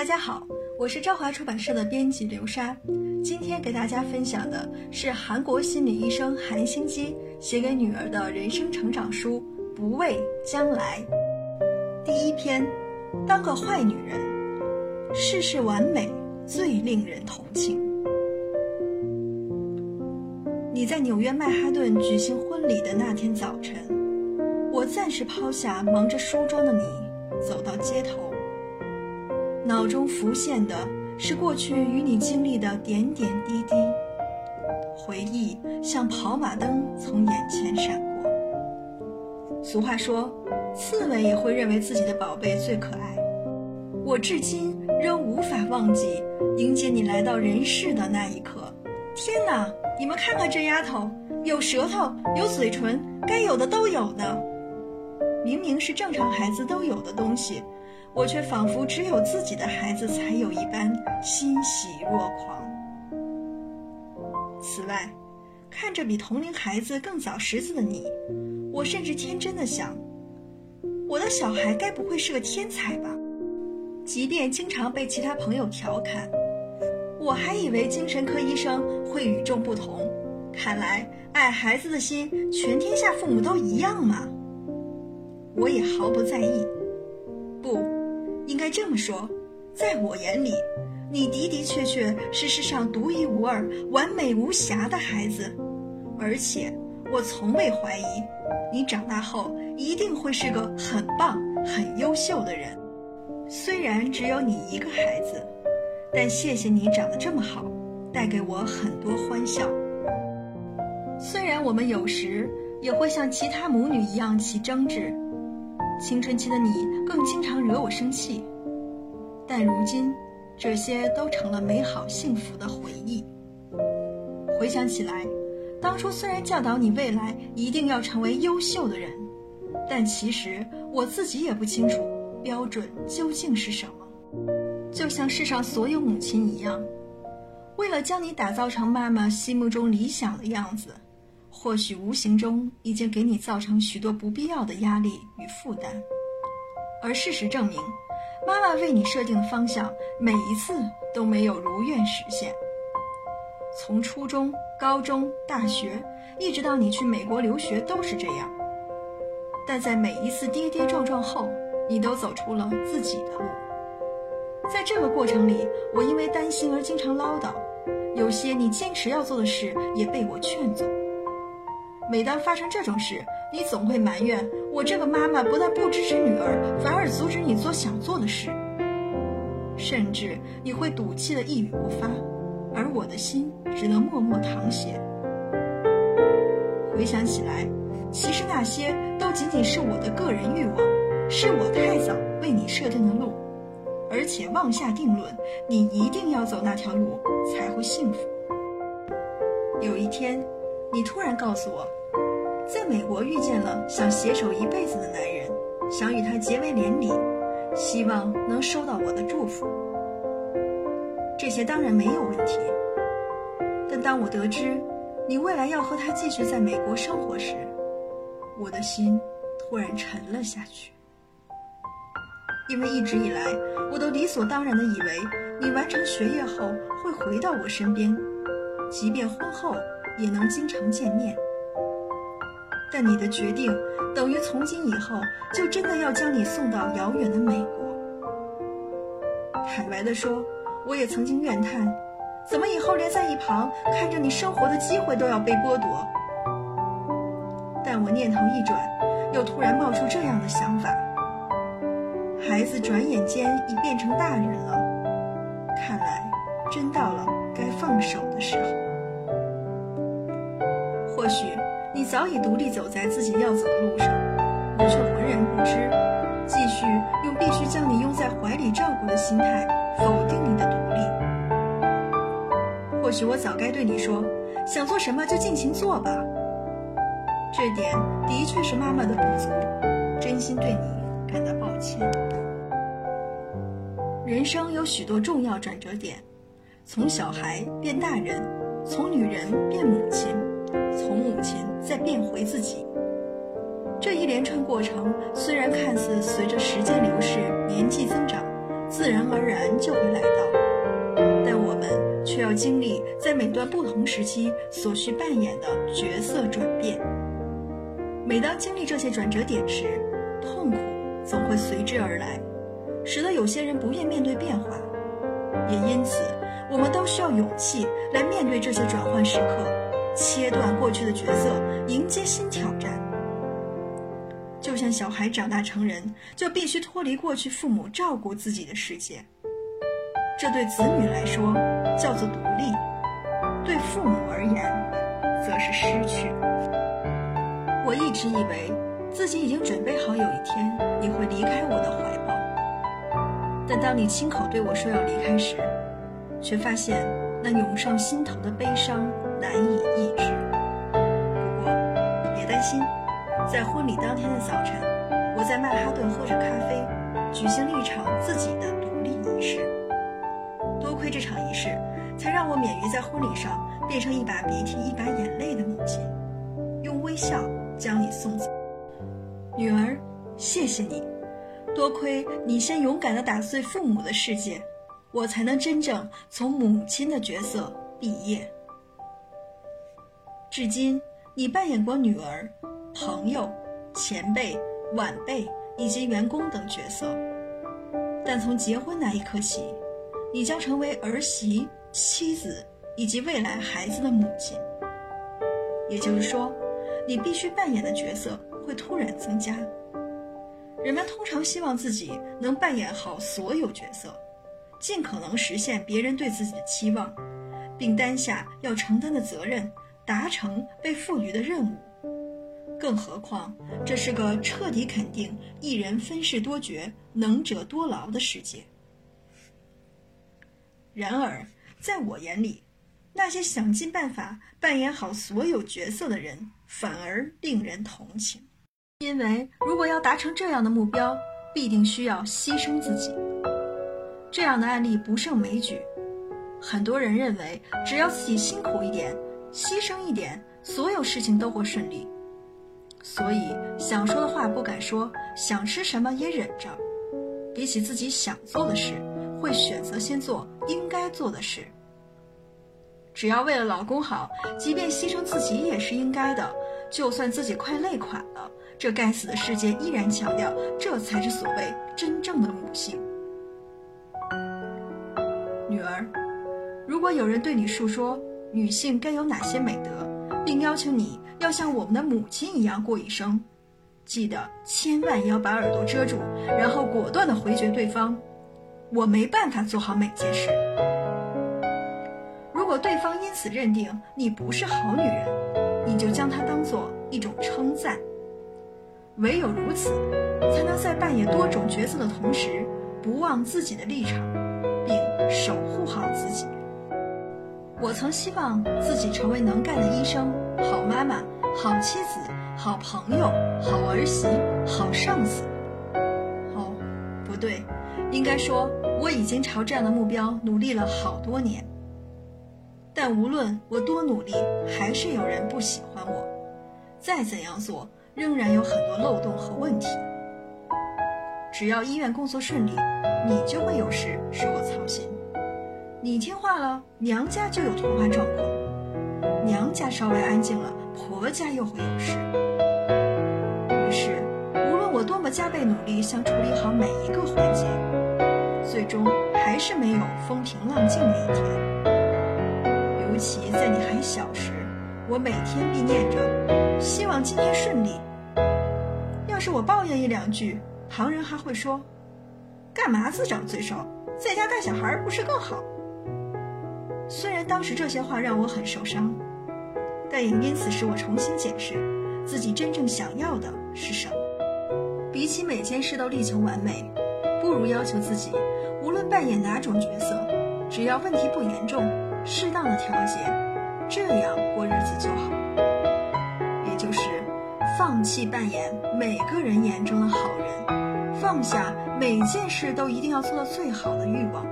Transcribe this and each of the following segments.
大家好，我是朝华出版社的编辑刘莎。今天给大家分享的是韩国心理医生韩星基写给女儿的人生成长书《不畏将来》。第一篇，当个坏女人，事事完美最令人同情。你在纽约曼哈顿举行婚礼的那天早晨，我暂时抛下忙着梳妆的你，走到街头。脑中浮现的是过去与你经历的点点滴滴，回忆像跑马灯从眼前闪过。俗话说，刺猬也会认为自己的宝贝最可爱。我至今仍无法忘记迎接你来到人世的那一刻。天哪！你们看看这丫头，有舌头，有嘴唇，该有的都有呢。明明是正常孩子都有的东西。我却仿佛只有自己的孩子才有一般欣喜若狂。此外，看着比同龄孩子更早识字的你，我甚至天真的想：我的小孩该不会是个天才吧？即便经常被其他朋友调侃，我还以为精神科医生会与众不同。看来爱孩子的心，全天下父母都一样嘛。我也毫不在意。不。应该这么说，在我眼里，你的的确确是世上独一无二、完美无瑕的孩子，而且我从未怀疑，你长大后一定会是个很棒、很优秀的人。虽然只有你一个孩子，但谢谢你长得这么好，带给我很多欢笑。虽然我们有时也会像其他母女一样起争执。青春期的你更经常惹我生气，但如今，这些都成了美好幸福的回忆。回想起来，当初虽然教导你未来一定要成为优秀的人，但其实我自己也不清楚标准究竟是什么。就像世上所有母亲一样，为了将你打造成妈妈心目中理想的样子。或许无形中已经给你造成许多不必要的压力与负担，而事实证明，妈妈为你设定的方向每一次都没有如愿实现。从初中、高中、大学，一直到你去美国留学都是这样。但在每一次跌跌撞撞后，你都走出了自己的路。在这个过程里，我因为担心而经常唠叨，有些你坚持要做的事也被我劝阻。每当发生这种事，你总会埋怨我这个妈妈不但不支持女儿，反而阻止你做想做的事，甚至你会赌气的一语不发，而我的心只能默默淌血。回想起来，其实那些都仅仅是我的个人欲望，是我太早为你设定的路，而且妄下定论，你一定要走那条路才会幸福。有一天，你突然告诉我。在美国遇见了想携手一辈子的男人，想与他结为连理，希望能收到我的祝福。这些当然没有问题，但当我得知你未来要和他继续在美国生活时，我的心突然沉了下去。因为一直以来，我都理所当然的以为你完成学业后会回到我身边，即便婚后也能经常见面。但你的决定等于从今以后就真的要将你送到遥远的美国。坦白的说，我也曾经怨叹，怎么以后连在一旁看着你生活的机会都要被剥夺？但我念头一转，又突然冒出这样的想法：孩子转眼间已变成大人了，看来真到了该放手的时候。或许。你早已独立走在自己要走的路上，我却浑然不知，继续用必须将你拥在怀里照顾的心态否定你的独立。或许我早该对你说，想做什么就尽情做吧。这点的确是妈妈的不足，真心对你感到抱歉。人生有许多重要转折点，从小孩变大人，从女人变母亲。从母亲再变回自己，这一连串过程虽然看似随着时间流逝、年纪增长，自然而然就会来到，但我们却要经历在每段不同时期所需扮演的角色转变。每当经历这些转折点时，痛苦总会随之而来，使得有些人不愿面对变化。也因此，我们都需要勇气来面对这些转换时刻，切断过去的角色，迎接新挑战。就像小孩长大成人，就必须脱离过去父母照顾自己的世界，这对子女来说叫做独立，对父母而言，则是失去。我一直以为自己已经准备好有一天你会离开我的怀抱，但当你亲口对我说要离开时，却发现那涌上心头的悲伤难以抑制。不过，别担心，在婚礼当天的早晨，我在曼哈顿喝着咖啡，举行了一场自己的独立仪式。多亏这场仪式，才让我免于在婚礼上变成一把鼻涕一把眼泪的母亲，用微笑。将你送走，女儿，谢谢你。多亏你先勇敢地打碎父母的世界，我才能真正从母亲的角色毕业。至今，你扮演过女儿、朋友、前辈、晚辈以及员工等角色，但从结婚那一刻起，你将成为儿媳、妻子以及未来孩子的母亲。也就是说。你必须扮演的角色会突然增加。人们通常希望自己能扮演好所有角色，尽可能实现别人对自己的期望，并担下要承担的责任，达成被赋予的任务。更何况，这是个彻底肯定一人分饰多角、能者多劳的世界。然而，在我眼里，那些想尽办法扮演好所有角色的人，反而令人同情。因为如果要达成这样的目标，必定需要牺牲自己。这样的案例不胜枚举。很多人认为，只要自己辛苦一点，牺牲一点，所有事情都会顺利。所以，想说的话不敢说，想吃什么也忍着。比起自己想做的事，会选择先做应该做的事。只要为了老公好，即便牺牲自己也是应该的。就算自己快累垮了，这该死的世界依然强调，这才是所谓真正的母性。女儿，如果有人对你诉说女性该有哪些美德，并要求你要像我们的母亲一样过一生，记得千万要把耳朵遮住，然后果断地回绝对方。我没办法做好每件事。如果对方因此认定你不是好女人，你就将它当做一种称赞。唯有如此，才能在扮演多种角色的同时，不忘自己的立场，并守护好自己。我曾希望自己成为能干的医生、好妈妈、好妻子、好朋友、好儿媳、好上司。哦，不对，应该说我已经朝这样的目标努力了好多年。但无论我多努力，还是有人不喜欢我。再怎样做，仍然有很多漏洞和问题。只要医院工作顺利，你就会有事使我操心。你听话了，娘家就有突发状况；娘家稍微安静了，婆家又会有事。于是，无论我多么加倍努力，想处理好每一个环节，最终还是没有风平浪静的一天。尤其在你还小时，我每天必念着，希望今天顺利。要是我抱怨一两句，旁人还会说：“干嘛自找罪受，在家带小孩不是更好？”虽然当时这些话让我很受伤，但也因此使我重新检视自己真正想要的是什么。比起每件事都力求完美，不如要求自己，无论扮演哪种角色，只要问题不严重。适当的调节，这样过日子就好。也就是放弃扮演每个人眼中的好人，放下每件事都一定要做到最好的欲望。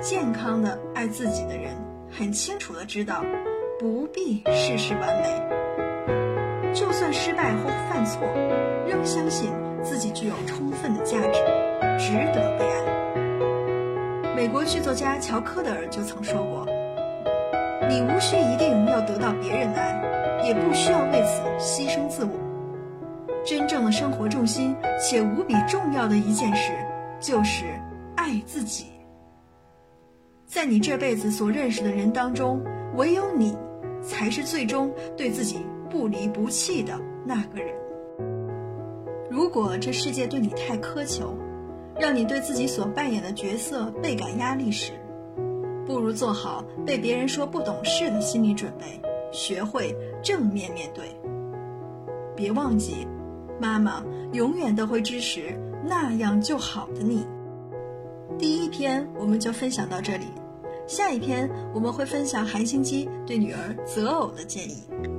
健康的爱自己的人，很清楚的知道，不必事事完美。就算失败或犯错，仍相信自己具有充分的价值，值得被爱。美国剧作家乔科德尔就曾说过：“你无需一定要得到别人的爱，也不需要为此牺牲自我。真正的生活重心且无比重要的一件事，就是爱自己。在你这辈子所认识的人当中，唯有你，才是最终对自己不离不弃的那个人。如果这世界对你太苛求，让你对自己所扮演的角色倍感压力时，不如做好被别人说不懂事的心理准备，学会正面面对。别忘记，妈妈永远都会支持那样就好的你。第一篇我们就分享到这里，下一篇我们会分享韩星基对女儿择偶的建议。